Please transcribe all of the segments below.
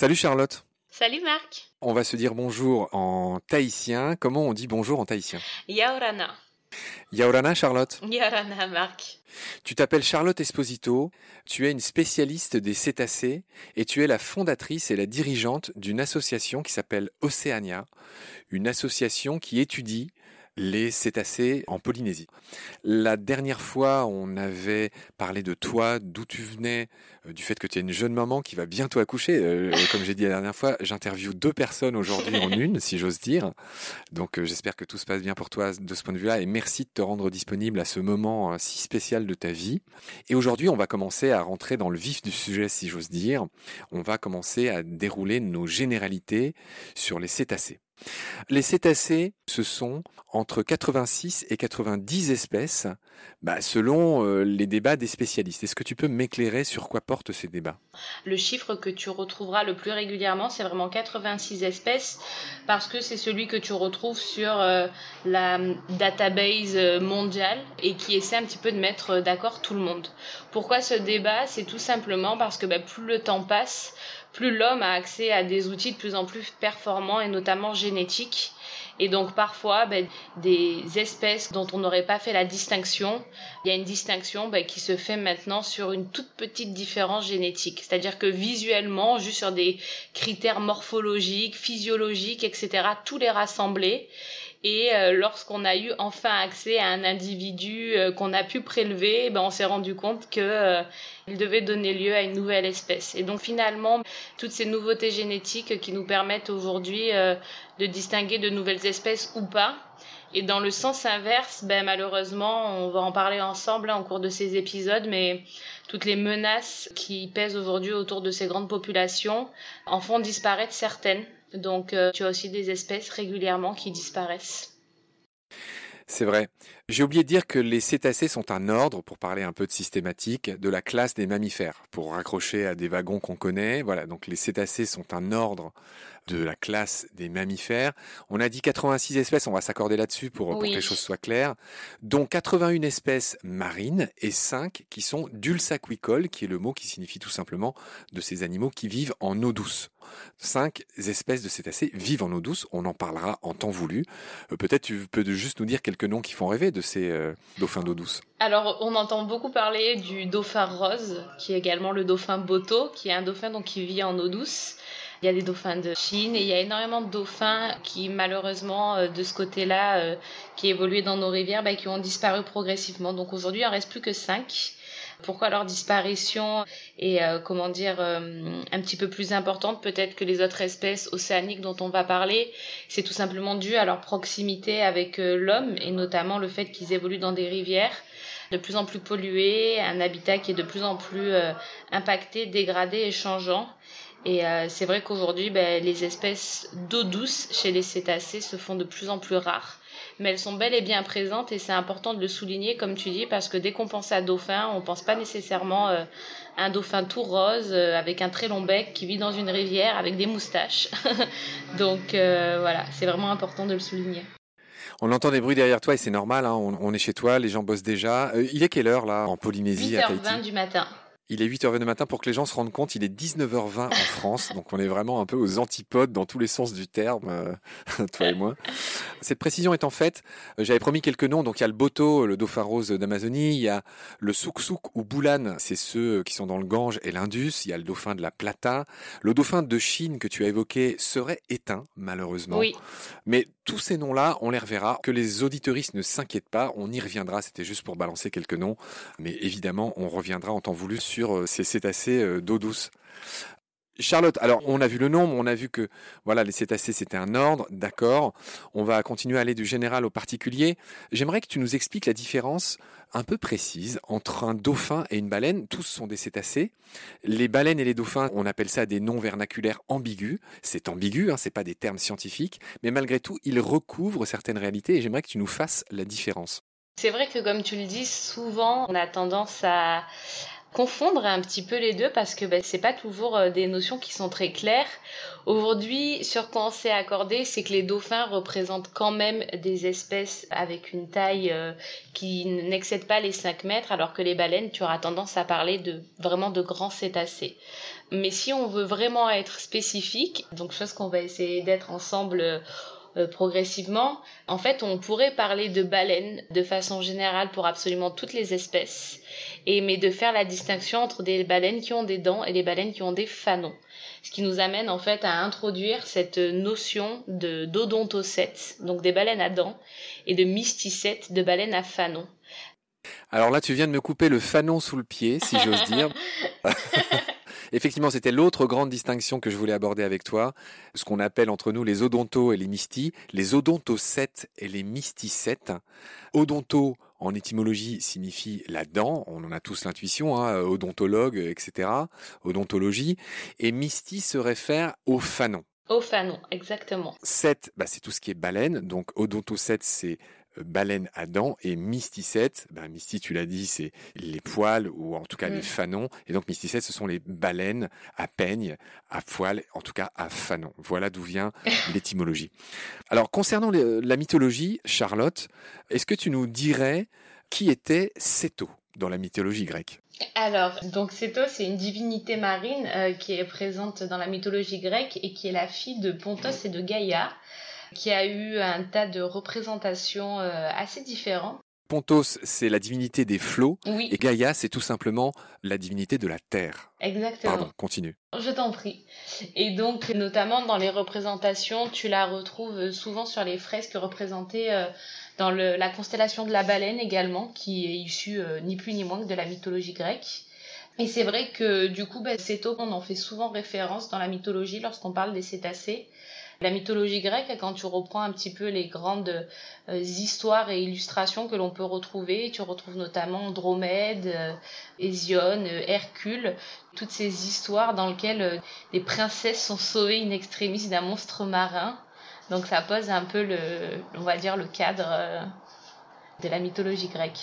Salut Charlotte. Salut Marc. On va se dire bonjour en tahitien. Comment on dit bonjour en tahitien? Yaorana. Yaorana Charlotte? Yaorana Marc. Tu t'appelles Charlotte Esposito, tu es une spécialiste des cétacés et tu es la fondatrice et la dirigeante d'une association qui s'appelle Océania, une association qui étudie les cétacés en Polynésie. La dernière fois, on avait parlé de toi, d'où tu venais, euh, du fait que tu es une jeune maman qui va bientôt accoucher. Euh, comme j'ai dit la dernière fois, j'interviewe deux personnes aujourd'hui en une, si j'ose dire. Donc euh, j'espère que tout se passe bien pour toi de ce point de vue-là et merci de te rendre disponible à ce moment si spécial de ta vie. Et aujourd'hui, on va commencer à rentrer dans le vif du sujet, si j'ose dire. On va commencer à dérouler nos généralités sur les cétacés. Les cétacés, ce sont entre 86 et 90 espèces, bah, selon euh, les débats des spécialistes. Est-ce que tu peux m'éclairer sur quoi portent ces débats? Le chiffre que tu retrouveras le plus régulièrement, c'est vraiment 86 espèces, parce que c'est celui que tu retrouves sur euh, la database mondiale et qui essaie un petit peu de mettre d'accord tout le monde. Pourquoi ce débat? C'est tout simplement parce que bah, plus le temps passe, plus l'homme a accès à des outils de plus en plus performants et notamment génétiques. Et donc parfois, ben, des espèces dont on n'aurait pas fait la distinction, il y a une distinction ben, qui se fait maintenant sur une toute petite différence génétique. C'est-à-dire que visuellement, juste sur des critères morphologiques, physiologiques, etc., tous les rassembler. Et euh, lorsqu'on a eu enfin accès à un individu euh, qu'on a pu prélever, ben, on s'est rendu compte que euh, il devait donner lieu à une nouvelle espèce. Et donc finalement, toutes ces nouveautés génétiques qui nous permettent aujourd'hui de distinguer de nouvelles espèces ou pas. Et dans le sens inverse, ben, malheureusement, on va en parler ensemble en cours de ces épisodes, mais toutes les menaces qui pèsent aujourd'hui autour de ces grandes populations en font disparaître certaines. Donc euh, tu as aussi des espèces régulièrement qui disparaissent. C'est vrai. J'ai oublié de dire que les cétacés sont un ordre, pour parler un peu de systématique, de la classe des mammifères, pour raccrocher à des wagons qu'on connaît. Voilà, donc les cétacés sont un ordre de la classe des mammifères. On a dit 86 espèces, on va s'accorder là-dessus pour, que les choses soient claires, dont 81 espèces marines et 5 qui sont dulsaquicoles, qui est le mot qui signifie tout simplement de ces animaux qui vivent en eau douce. 5 espèces de cétacés vivent en eau douce, on en parlera en temps voulu. Euh, peut-être tu peux juste nous dire quelques noms qui font rêver de ces euh, dauphins d'eau douce. Alors, on entend beaucoup parler du dauphin rose, qui est également le dauphin boto, qui est un dauphin donc, qui vit en eau douce. Il y a des dauphins de Chine et il y a énormément de dauphins qui, malheureusement, euh, de ce côté-là, euh, qui évoluaient dans nos rivières, bah, qui ont disparu progressivement. Donc aujourd'hui, il en reste plus que 5. Pourquoi leur disparition est, euh, comment dire, un petit peu plus importante peut-être que les autres espèces océaniques dont on va parler? C'est tout simplement dû à leur proximité avec l'homme et notamment le fait qu'ils évoluent dans des rivières de plus en plus polluées, un habitat qui est de plus en plus impacté, dégradé et changeant. Et euh, c'est vrai qu'aujourd'hui, ben, les espèces d'eau douce chez les cétacés se font de plus en plus rares. Mais elles sont bel et bien présentes et c'est important de le souligner, comme tu dis, parce que dès qu'on pense à dauphin, on pense pas nécessairement euh, à un dauphin tout rose euh, avec un très long bec qui vit dans une rivière avec des moustaches. Donc voilà, c'est vraiment important de le souligner. On entend des bruits derrière toi et c'est normal, hein, on, est chez toi, les gens bossent déjà. il est quelle heure là en Polynésie 8h20 du matin. Il est 8h20 du matin pour que les gens se rendent compte, il est 19h20 en France, donc on est vraiment un peu aux antipodes dans tous les sens du terme, euh, toi et moi. Cette précision étant faite, euh, j'avais promis quelques noms, donc il y a le Boto, le dauphin rose d'Amazonie, il y a le Souk ou Boulan, c'est ceux qui sont dans le Gange et l'Indus, il y a le dauphin de la Plata, le dauphin de Chine que tu as évoqué serait éteint, malheureusement. Oui. Mais tous ces noms-là, on les reverra. Que les auditoristes ne s'inquiètent pas, on y reviendra. C'était juste pour balancer quelques noms. Mais évidemment, on reviendra en temps voulu sur euh, ces cétacés euh, d'eau douce. Charlotte, alors on a vu le nombre, on a vu que voilà les cétacés c'était un ordre, d'accord. On va continuer à aller du général au particulier. J'aimerais que tu nous expliques la différence un peu précise entre un dauphin et une baleine. Tous sont des cétacés. Les baleines et les dauphins, on appelle ça des noms vernaculaires ambigus. C'est ambigu, hein, c'est pas des termes scientifiques, mais malgré tout, ils recouvrent certaines réalités et j'aimerais que tu nous fasses la différence. C'est vrai que comme tu le dis, souvent on a tendance à confondre un petit peu les deux parce que ben, c'est pas toujours euh, des notions qui sont très claires. Aujourd'hui, sur quoi on s'est accordé, c'est que les dauphins représentent quand même des espèces avec une taille euh, qui n'excède pas les 5 mètres, alors que les baleines, tu auras tendance à parler de vraiment de grands cétacés. Mais si on veut vraiment être spécifique, donc chose qu'on va essayer d'être ensemble euh, progressivement, en fait, on pourrait parler de baleines de façon générale pour absolument toutes les espèces, et mais de faire la distinction entre des baleines qui ont des dents et les baleines qui ont des fanons. Ce qui nous amène en fait à introduire cette notion de d'odontocètes, donc des baleines à dents, et de mysticètes, de baleines à fanons. Alors là, tu viens de me couper le fanon sous le pied, si j'ose dire. Effectivement, c'était l'autre grande distinction que je voulais aborder avec toi, ce qu'on appelle entre nous les odontos et les mystis, les odontocètes et les mysticètes. Odonto, en étymologie, signifie la dent, on en a tous l'intuition, hein, odontologue, etc., odontologie, et mystis se réfère au fanon. Au fanon, exactement. Cète, bah, c'est tout ce qui est baleine, donc odontocète, c'est euh, baleine à dents et mysticette. Ben, Misty, tu l'as dit, c'est les poils ou en tout cas les mm. fanons. Et donc mysticette, ce sont les baleines à peigne, à poils, en tout cas à fanons. Voilà d'où vient l'étymologie. Alors concernant la mythologie, Charlotte, est-ce que tu nous dirais qui était Céto dans la mythologie grecque? Alors, donc Céto, c'est une divinité marine euh, qui est présente dans la mythologie grecque et qui est la fille de Pontos et de Gaïa qui a eu un tas de représentations euh, assez différentes. Pontos, c'est la divinité des flots, et Gaïa, c'est tout simplement la divinité de la terre. Exactement. Pardon, continue. Je t'en prie. Et donc, notamment dans les représentations, tu la retrouves souvent sur les fresques représentées euh, dans la constellation de la baleine également, qui est issue euh, ni plus ni moins que de la mythologie grecque. Et c'est vrai que du coup, bah, Céto, on en fait souvent référence dans la mythologie lorsqu'on parle des cétacés. La mythologie grecque, quand tu reprends un petit peu les grandes euh, histoires et illustrations que l'on peut retrouver, tu retrouves notamment Andromède, euh, Hésione, euh, Hercule, toutes ces histoires dans lesquelles les princesses sont sauvées in extremis d'un monstre marin. Donc ça pose un peu le, on va dire, le cadre de la mythologie grecque.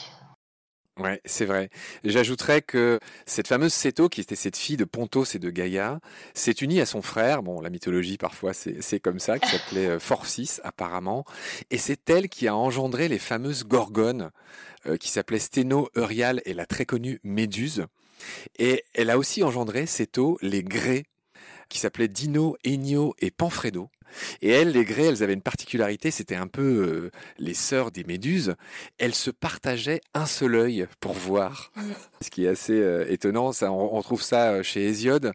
Ouais, c'est vrai. J'ajouterais que cette fameuse Céto, qui était cette fille de Pontos et de Gaïa, s'est unie à son frère. Bon, la mythologie parfois c'est comme ça, qui s'appelait euh, Phorcys apparemment, et c'est elle qui a engendré les fameuses gorgones, euh, qui s'appelaient Sténo, Eurial et la très connue Méduse. Et elle a aussi engendré Céto les grès, qui s'appelaient Dino, Ennio et Panfredo. Et elles, les grès, elles avaient une particularité, c'était un peu euh, les sœurs des méduses. Elles se partageaient un seul œil pour voir. Ce qui est assez euh, étonnant, ça, on, trouve ça euh, chez Hésiode.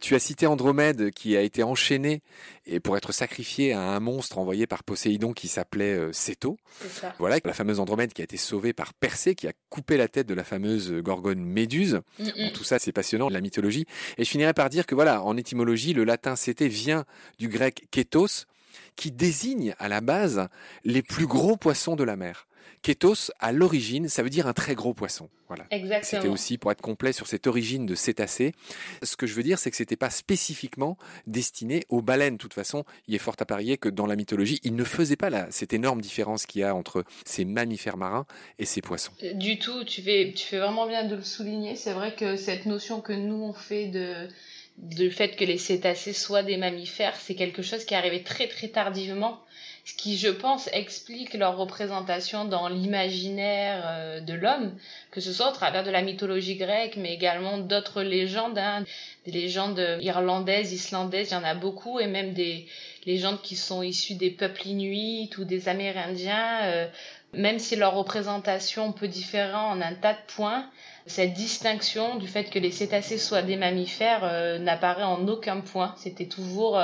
tu as cité Andromède qui a été enchaîné et pour être sacrifié à un monstre envoyé par Poséidon qui s'appelait Céto. Voilà, la fameuse Andromède qui a été sauvée par Persée, qui a coupé la tête de la fameuse gorgone Méduse. Mm, mm. tout ça, c'est passionnant, la mythologie. Et je finirais par dire que voilà, en étymologie, le latin cété vient du grec kétos, qui désigne à la base les plus gros poissons de la mer. Kétos, à l'origine, ça veut dire un très gros poisson. Voilà. C'était aussi pour être complet sur cette origine de cétacé. Ce que je veux dire, c'est que c'était pas spécifiquement destiné aux baleines. De toute façon, il est fort à parier que dans la mythologie, il ne faisait pas la, cette énorme différence qu'il y a entre ces mammifères marins et ces poissons. Euh, du tout, tu fais, tu fais vraiment bien de le souligner. C'est vrai que cette notion que nous on fait de du fait que les cétacés soient des mammifères, c'est quelque chose qui est arrivé très très tardivement, ce qui, je pense, explique leur représentation dans l'imaginaire euh, de l'homme, que ce soit au travers de la mythologie grecque, mais également d'autres légendes, hein, des légendes irlandaises, islandaises, il y en a beaucoup, et même des légendes qui sont issues des peuples inuits ou des Amérindiens, euh, même si leur représentation peut différer en un tas de points, cette distinction du fait que les cétacés soient des mammifères euh, n'apparaît en aucun point. C'était toujours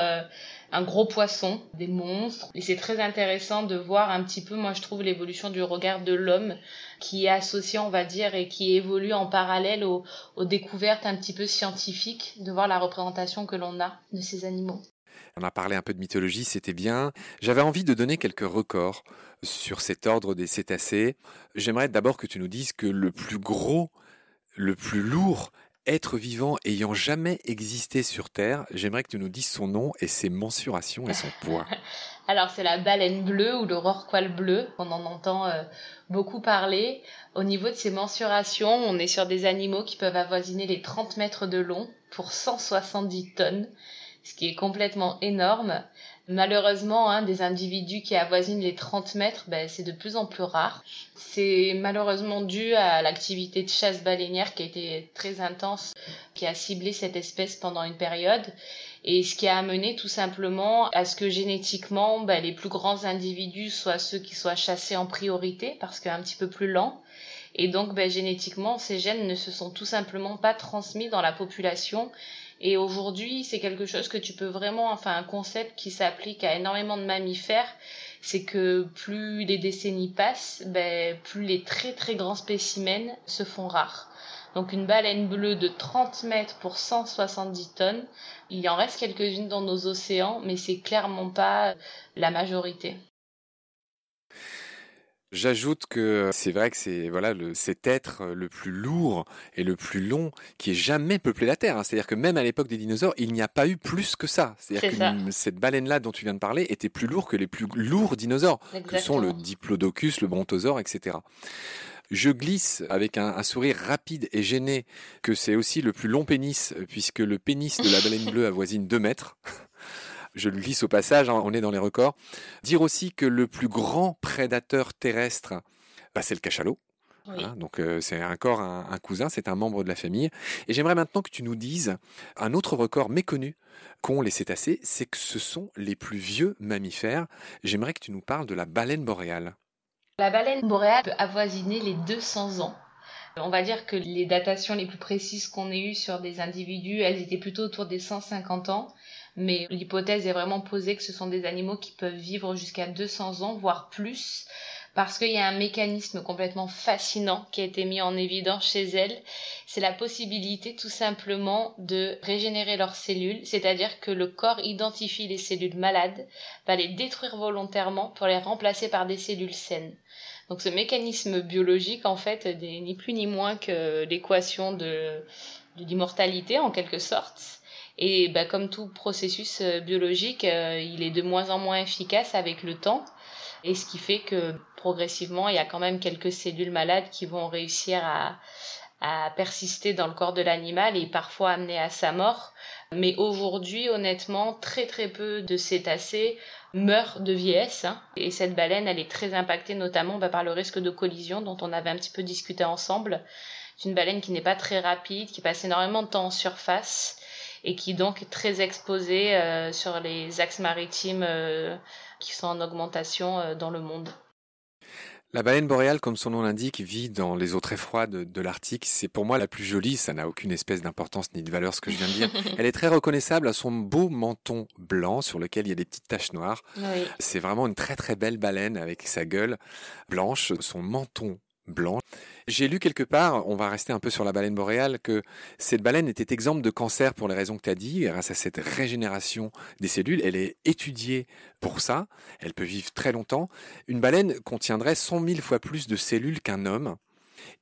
un gros poisson, des monstres. Et c'est très intéressant de voir un petit peu, moi je trouve, l'évolution du regard de l'homme qui est associé, on va dire, et qui évolue en parallèle aux, aux découvertes un petit peu scientifiques, de voir la représentation que l'on a de ces animaux. On a parlé un peu de mythologie, c'était bien. J'avais envie de donner quelques records sur cet ordre des cétacés. J'aimerais d'abord que tu nous dises que le plus gros le plus lourd être vivant ayant jamais existé sur Terre. J'aimerais que tu nous dises son nom et ses mensurations et son poids. Alors c'est la baleine bleue ou le rorqual bleu. On en entend euh, beaucoup parler. Au niveau de ses mensurations, on est sur des animaux qui peuvent avoisiner les 30 mètres de long pour 170 tonnes, ce qui est complètement énorme. Malheureusement, hein, des individus qui avoisinent les 30 mètres, ben, c'est de plus en plus rare. C'est malheureusement dû à l'activité de chasse baleinière qui a été très intense, qui a ciblé cette espèce pendant une période. Et ce qui a amené tout simplement à ce que génétiquement, ben, les plus grands individus soient ceux qui soient chassés en priorité, parce qu'un petit peu plus lents. Et donc, ben, génétiquement, ces gènes ne se sont tout simplement pas transmis dans la population et aujourd'hui, c'est quelque chose que tu peux vraiment, enfin un concept qui s'applique à énormément de mammifères, c'est que plus les décennies passent, ben, plus les très très grands spécimens se font rares. Donc une baleine bleue de 30 mètres pour 170 tonnes, il y en reste quelques-unes dans nos océans, mais c'est clairement pas la majorité. J'ajoute que c'est vrai que c'est voilà le, cet être le plus lourd et le plus long qui ait jamais peuplé la Terre. Hein. C'est-à-dire que même à l'époque des dinosaures, il n'y a pas eu plus que ça. C'est-à-dire que cette baleine-là dont tu viens de parler était plus lourd que les plus lourds dinosaures, que sont le diplodocus, le brontosaure, etc. Je glisse avec un, un, sourire rapide et gêné que c'est aussi le plus long pénis, puisque le pénis de la baleine bleue avoisine 2 mètres je le glisse au passage, hein, on est dans les records. Dire aussi que le plus grand prédateur terrestre, bah, c'est le cachalot. Hein, donc euh, c'est encore un, un cousin, c'est un membre de la famille. Et j'aimerais maintenant que tu nous dises un autre record méconnu qu'ont les cétacés, c'est que ce sont les plus vieux mammifères. J'aimerais que tu nous parles de la baleine boréale. La baleine boréale peut avoisiner les 200 ans. On va dire que les datations les plus précises qu'on ait eues sur des individus, elles étaient plutôt autour des 150 ans mais l'hypothèse est vraiment posée que ce sont des animaux qui peuvent vivre jusqu'à 200 ans, voire plus, parce qu'il y a un mécanisme complètement fascinant qui a été mis en évidence chez elles. C'est la possibilité tout simplement de régénérer leurs cellules, c'est-à-dire que le corps identifie les cellules malades, va les détruire volontairement pour les remplacer par des cellules saines. Donc ce mécanisme biologique, en fait, n'est ni plus ni moins que l'équation de, de l'immortalité, en quelque sorte. Et bah, comme tout processus euh, biologique, euh, il est de moins en moins efficace avec le temps. Et ce qui fait que progressivement, il y a quand même quelques cellules malades qui vont réussir à, à persister dans le corps de l'animal et parfois amener à sa mort. Mais aujourd'hui, honnêtement, très très peu de cétacés meurent de vieillesse. Hein. Et cette baleine, elle est très impactée notamment bah, par le risque de collision dont on avait un petit peu discuté ensemble. C'est une baleine qui n'est pas très rapide, qui passe énormément de temps en surface et qui donc est très exposé euh, sur les axes maritimes euh, qui sont en augmentation euh, dans le monde. La baleine boréale, comme son nom l'indique, vit dans les eaux très froides de, l'Arctique. C'est pour moi la plus jolie. Ça n'a aucune espèce d'importance ni de valeur ce que je viens de dire. Elle est très reconnaissable à son beau menton blanc sur lequel il y a des petites taches noires. C'est vraiment une très très belle baleine avec sa gueule blanche, son menton blanc. J'ai lu quelque part, on va rester un peu sur la baleine boréale, que cette baleine était exempte de cancer pour les raisons que tu as dit, grâce à cette régénération des cellules. Elle est étudiée pour ça, elle peut vivre très longtemps. Une baleine contiendrait 100 000 fois plus de cellules qu'un homme.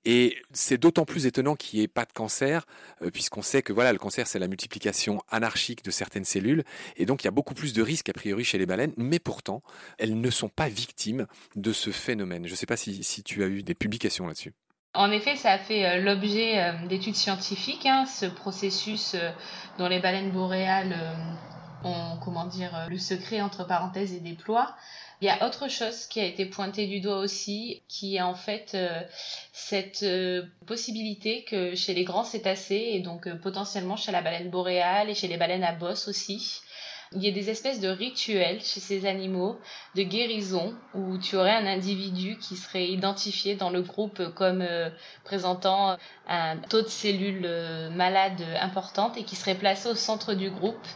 Et c'est d'autant plus étonnant qu'il n'y ait pas de cancer, euh, puisqu'on sait que voilà, le cancer, c'est la multiplication anarchique de certaines cellules, et donc il y a beaucoup plus de risques a priori chez les baleines, mais pourtant, elles ne sont pas victimes de ce phénomène. Je ne sais pas si, tu as eu des publications là-dessus. En effet, ça a fait euh, l'objet euh, d'études scientifiques, hein, ce processus dont les baleines boréales ont, comment dire, le secret entre parenthèses et déploient. Il y a autre chose qui a été pointé du doigt aussi, qui est en fait euh, cette euh, possibilité que chez les grands cétacés, et donc euh, potentiellement chez la baleine boréale et chez les baleines à bosse aussi, il y a des espèces de rituels chez ces animaux de guérison où tu aurais un individu qui serait identifié dans le groupe comme présentant un taux de cellules malades importante et qui serait placé au centre du groupe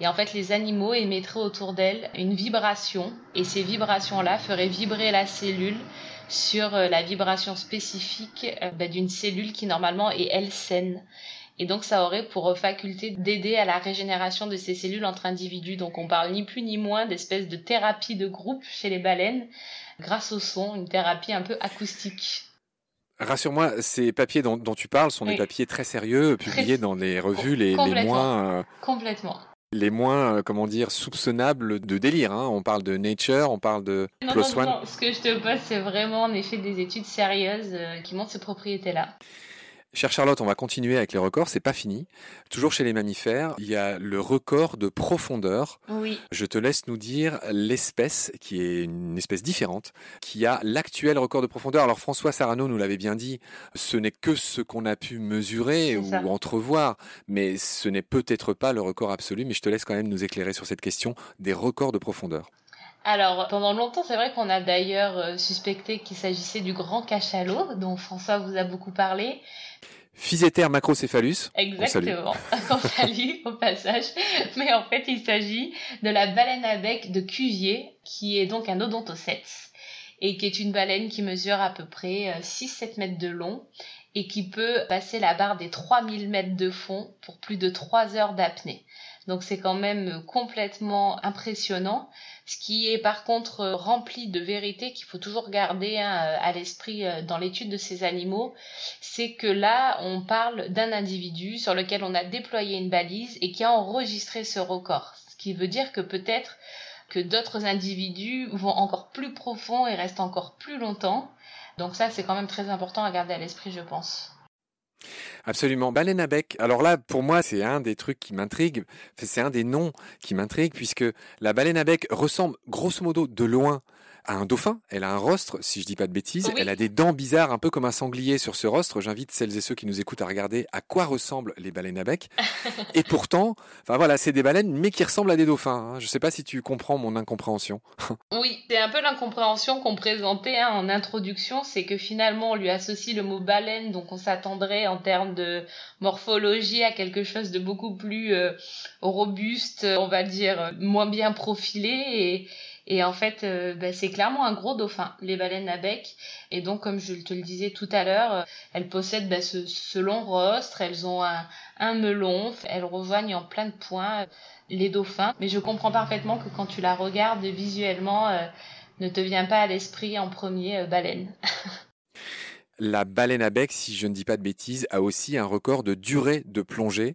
et en fait, les animaux émettraient autour d'elle une vibration. Et ces vibrations-là feraient vibrer la cellule sur euh, la vibration spécifique euh, bah, d'une cellule qui normalement est elle saine. Et donc ça aurait pour faculté d'aider à la régénération de ces cellules entre individus. Donc on parle ni plus ni moins d'espèce de thérapie de groupe chez les baleines grâce au son, une thérapie un peu acoustique. Rassure-moi, ces papiers dont, tu parles sont des papiers très sérieux, publiés dans les revues les, les moins... Euh, Complètement les moins, euh, comment dire, soupçonnables de délire. Hein. On parle de Nature, on parle de non, non, Non, ce que je te pose, c'est vraiment en effet des études sérieuses euh, qui montrent ces propriétés-là. Chère Charlotte, on va continuer avec les records, c'est pas fini. Toujours chez les mammifères, il y a le record de profondeur. Oui. Je te laisse nous dire l'espèce, qui est une espèce différente, qui a l'actuel record de profondeur. Alors François Sarano nous l'avait bien dit, ce n'est que ce qu'on a pu mesurer ou entrevoir, mais ce n'est peut-être pas le record absolu, mais je te laisse quand même nous éclairer sur cette question des records de profondeur. Alors, pendant longtemps, c'est vrai qu'on a d'ailleurs euh, suspecté qu'il s'agissait du grand cachalot, dont François vous a beaucoup parlé. Physéter macrocéphalus. Exactement. Qu'on salue au passage. Mais en fait, il s'agit de la baleine à bec de Cuvier, qui est donc un odontocète et qui est une baleine qui mesure à peu près 6-7 euh, mètres de long et qui peut passer la barre des 3000 mètres de fond pour plus de 3 heures d'apnée. Donc c'est quand même complètement impressionnant. Ce qui est par contre rempli de vérité qu'il faut toujours garder hein, à l'esprit euh, dans l'étude de ces animaux, c'est que là, on parle d'un individu sur lequel on a déployé une balise et qui a enregistré ce record. Ce qui veut dire que peut-être que d'autres individus vont encore plus profond et restent encore plus longtemps. Donc ça, c'est quand même très important à garder à l'esprit, je pense. Absolument. Baleine à bec. Alors là, pour moi, c'est un des trucs qui m'intrigue. C'est un des noms qui m'intrigue puisque la baleine à bec ressemble grosso modo de loin a un dauphin, elle a un rostre, si je dis pas de bêtises, elle a des dents bizarres, un peu comme un sanglier sur ce rostre. J'invite celles et ceux qui nous écoutent à regarder à quoi ressemblent les baleines à bec. et pourtant, enfin voilà, c'est des baleines, mais qui ressemblent à des dauphins. Hein. Je sais pas si tu comprends mon incompréhension. oui, c'est un peu l'incompréhension qu'on présentait hein, en introduction, c'est que finalement on lui associe le mot baleine, donc on s'attendrait en termes de morphologie à quelque chose de beaucoup plus euh, robuste, on va dire moins bien profilé et et en fait, euh, bah, c'est clairement un gros dauphin, les baleines à bec. Et donc, comme je te le disais tout à l'heure, euh, elles possèdent bah, ce, long rostre, elles ont un, melon, elles rejoignent en plein de points euh, les dauphins. Mais je comprends parfaitement que quand tu la regardes visuellement, ne te vient pas à l'esprit en premier baleine. La baleine à bec, si je ne dis pas de bêtises, a aussi un record de durée de plongée.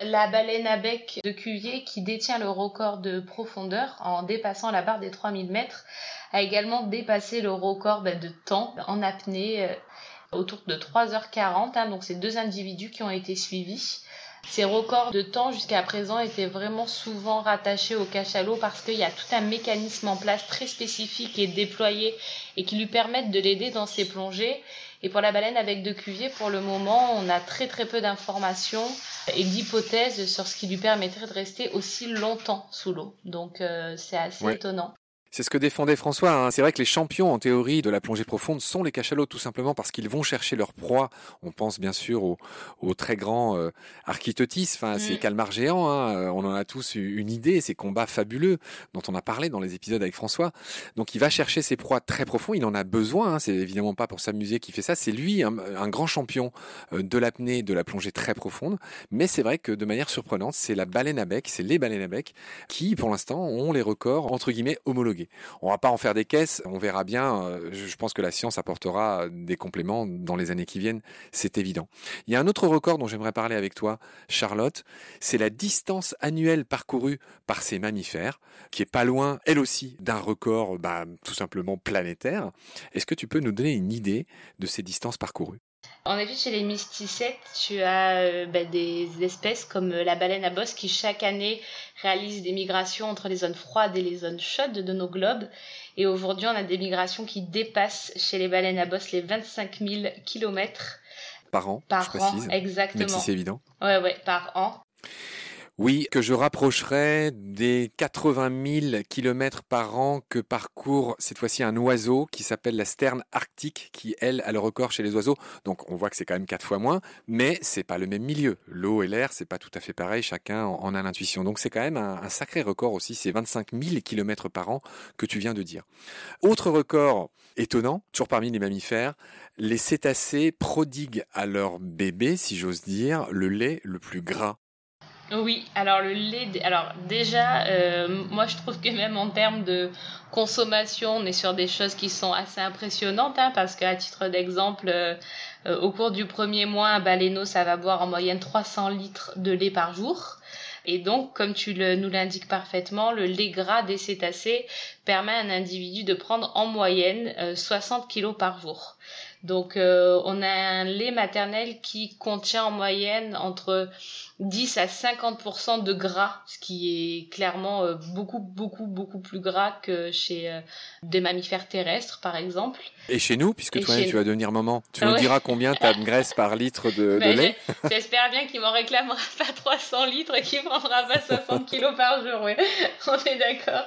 La baleine à bec de Cuvier, qui détient le record de profondeur en dépassant la barre des 3000 mètres, a également dépassé le record ben, de temps en apnée euh, autour de 3h40. Hein, donc c'est deux individus qui ont été suivis. Ces records de temps jusqu'à présent étaient vraiment souvent rattachés au cachalot parce qu'il y a tout un mécanisme en place très spécifique et déployé et qui lui permettent de l'aider dans ses plongées. Et pour la baleine avec de Cuvier, pour le moment, on a très très peu d'informations et d'hypothèses sur ce qui lui permettrait de rester aussi longtemps sous l'eau. Donc euh, c'est assez étonnant. C'est ce que défendait François. Hein. C'est vrai que les champions en théorie de la plongée profonde sont les cachalots, tout simplement parce qu'ils vont chercher leur proie. On pense bien sûr au, très grand euh, Architotis, enfin ces mm. calmars géants. Hein. Euh, on en a tous une idée, ces combats fabuleux dont on a parlé dans les épisodes avec François. Donc il va chercher ses proies très profondes. Il en a besoin. Hein. C'est évidemment pas pour s'amuser qu'il fait ça. C'est lui un, grand champion euh, de l'apnée, de la plongée très profonde. Mais c'est vrai que de manière surprenante, c'est la baleine à bec, c'est les baleines à bec qui, pour l'instant, ont les records entre guillemets homologués. On On va pas en faire des caisses, on verra bien. Euh, je pense que la science apportera des compléments dans les années qui viennent, c'est évident. Il y a un autre record dont j'aimerais parler avec toi, Charlotte, c'est la distance annuelle parcourue par ces mammifères, qui est pas loin, elle aussi, d'un record bah, tout simplement planétaire. Est-ce que tu peux nous donner une idée de ces distances parcourues? En effet, chez les mysticètes, tu as euh, bah, des espèces comme euh, la baleine à bosse qui chaque année réalise des migrations entre les zones froides et les zones chaudes de nos globes. Et aujourd'hui, on a des migrations qui dépassent chez les baleines à bosse les 25 000 kilomètres. Par an, par an, exactement. Même si c'est évident. Ouais, ouais, par an. Oui, que je rapprocherais des 80 000 kilomètres par an que parcourt cette fois-ci un oiseau qui s'appelle la sterne arctique, qui elle a le record chez les oiseaux. Donc on voit que c'est quand même quatre fois moins, mais c'est pas le même milieu. L'eau et l'air, c'est pas tout à fait pareil. Chacun en a l'intuition. Donc c'est quand même un, sacré record aussi. C'est 25 000 kilomètres par an que tu viens de dire. Autre record étonnant, toujours parmi les mammifères, les cétacés prodiguent à leur bébé, si j'ose dire, le lait le plus gras oui, alors le lait, alors déjà, euh, moi je trouve que même en termes de consommation, on est sur des choses qui sont assez impressionnantes, hein, parce qu'à titre d'exemple, euh, euh, au cours du premier mois, un baleineau, ça va boire en moyenne 300 litres de lait par jour. Et donc, comme tu le, nous l'indiques parfaitement, le lait gras des cétacés permet à un individu de prendre en moyenne 60 kilos par jour. Donc on a un lait maternel qui contient en moyenne entre 10 à 50% de gras, ce qui est clairement euh, beaucoup, beaucoup, beaucoup plus gras que chez euh, des mammifères terrestres, par exemple. Et chez nous, puisque toi-même tu vas devenir maman, tu nous diras combien tu as de graisse par litre de, ben, lait J'espère bien qu'il m'en réclamera pas 300 litres et qu'il prendra pas 60 kilos par jour, oui. On est d'accord.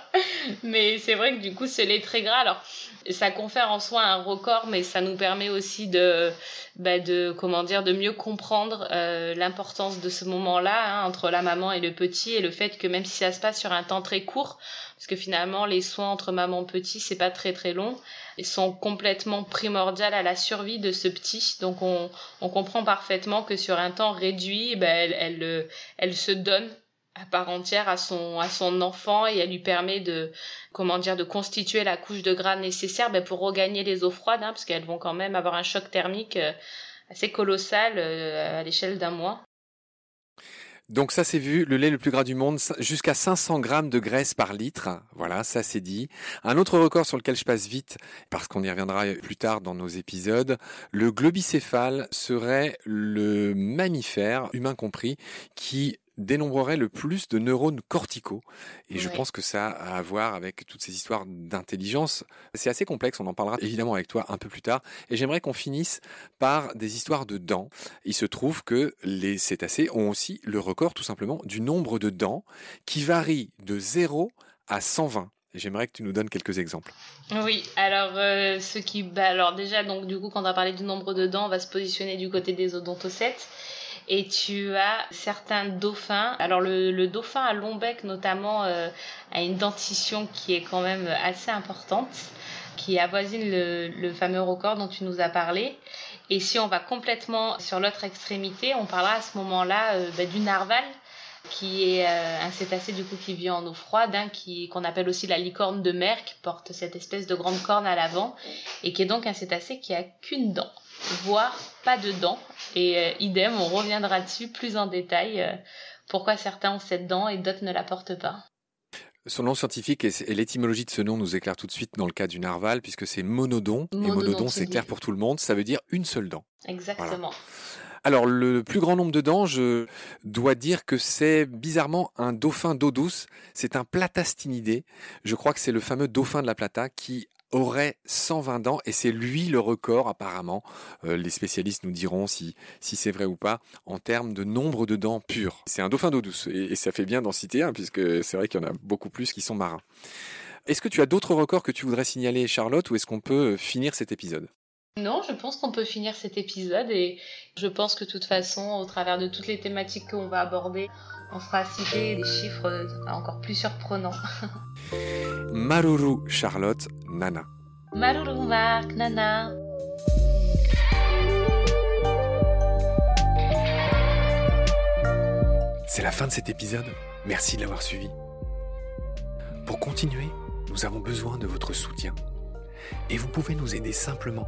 Mais c'est vrai que du coup, ce lait très gras, alors ça confère en soi un record, mais ça nous permet aussi de, bah, de comment dire, de mieux comprendre euh, l'importance de ce moment-là hein, entre la maman et le petit, et le fait que même si ça se passe sur un temps très court, parce que finalement les soins entre maman et petit c'est pas très très long, ils sont complètement primordiaux à la survie de ce petit. Donc on, on comprend parfaitement que sur un temps réduit, bah, elle, elle, elle se donne à part entière à son à son enfant et elle lui permet de comment dire de constituer la couche de gras nécessaire ben, pour regagner les eaux froides hein, parce qu'elles vont quand même avoir un choc thermique euh, assez colossal euh, à l'échelle d'un mois. Donc ça c'est vu, le lait le plus gras du monde, jusqu'à 500 grammes de graisse par litre. Voilà, ça c'est dit. Un autre record sur lequel je passe vite, parce qu'on y reviendra plus tard dans nos épisodes, le globicéphale serait le mammifère, humain compris, qui dénombrerait le plus de neurones corticaux. Et je pense que ça a à voir avec toutes ces histoires d'intelligence. C'est assez complexe, on en parlera évidemment avec toi un peu plus tard. Et j'aimerais qu'on finisse par des histoires de dents. Il se trouve que les cétacés ont aussi le record tout simplement du nombre de dents qui varie de 0 à 120. Et j'aimerais que tu nous donnes quelques exemples. Oui, alors euh, ce qui, bah, alors déjà donc du coup quand on va parler du nombre de dents, on va se positionner du côté des odontocètes et tu as certains dauphins. Alors le, dauphin à long bec notamment euh, a une dentition qui est quand même assez importante, qui avoisine le, fameux record dont tu nous as parlé. Et si on va complètement sur l'autre extrémité, on parlera à ce moment-là euh, bah, du narval qui est euh, un cétacé du coup qui vit en eau froide, hein, qui qu'on appelle aussi la licorne de mer, qui porte cette espèce de grande corne à l'avant, et qui est donc un cétacé qui a qu'une dent voire pas de dents. Et euh, idem, on reviendra dessus plus en détail. Euh, pourquoi certains ont cette dent et d'autres ne la portent pas. Son nom scientifique et l'étymologie de ce nom nous éclaire tout de suite dans le cas du narval, puisque c'est monodon. et monodon, c'est clair pour tout le monde, ça veut dire une seule dent. Exactement. Alors, le plus grand nombre de dents, je dois dire que c'est bizarrement un dauphin d'eau douce. C'est un platastinidé. Je crois que c'est le fameux dauphin de la Plata qui aurait 120 dents et c'est lui le record apparemment. Euh, les spécialistes nous diront si, si c'est vrai ou pas en termes de nombre de dents pures. C'est un dauphin d'eau douce et, ça fait bien d'en citer un puisque c'est vrai qu'il y en a beaucoup plus qui sont marins. Est-ce que tu as d'autres records que tu voudrais signaler Charlotte ou est-ce qu'on peut finir cet épisode? Non, je pense qu'on peut finir cet épisode et je pense que de toute façon, au travers de toutes les thématiques qu'on va aborder, on fera citer des chiffres encore plus surprenants. Maruru Charlotte Nana. Maruru Marc Nana. C'est la fin de cet épisode. Merci de l'avoir suivi. Pour continuer, nous avons besoin de votre soutien. Et vous pouvez nous aider simplement,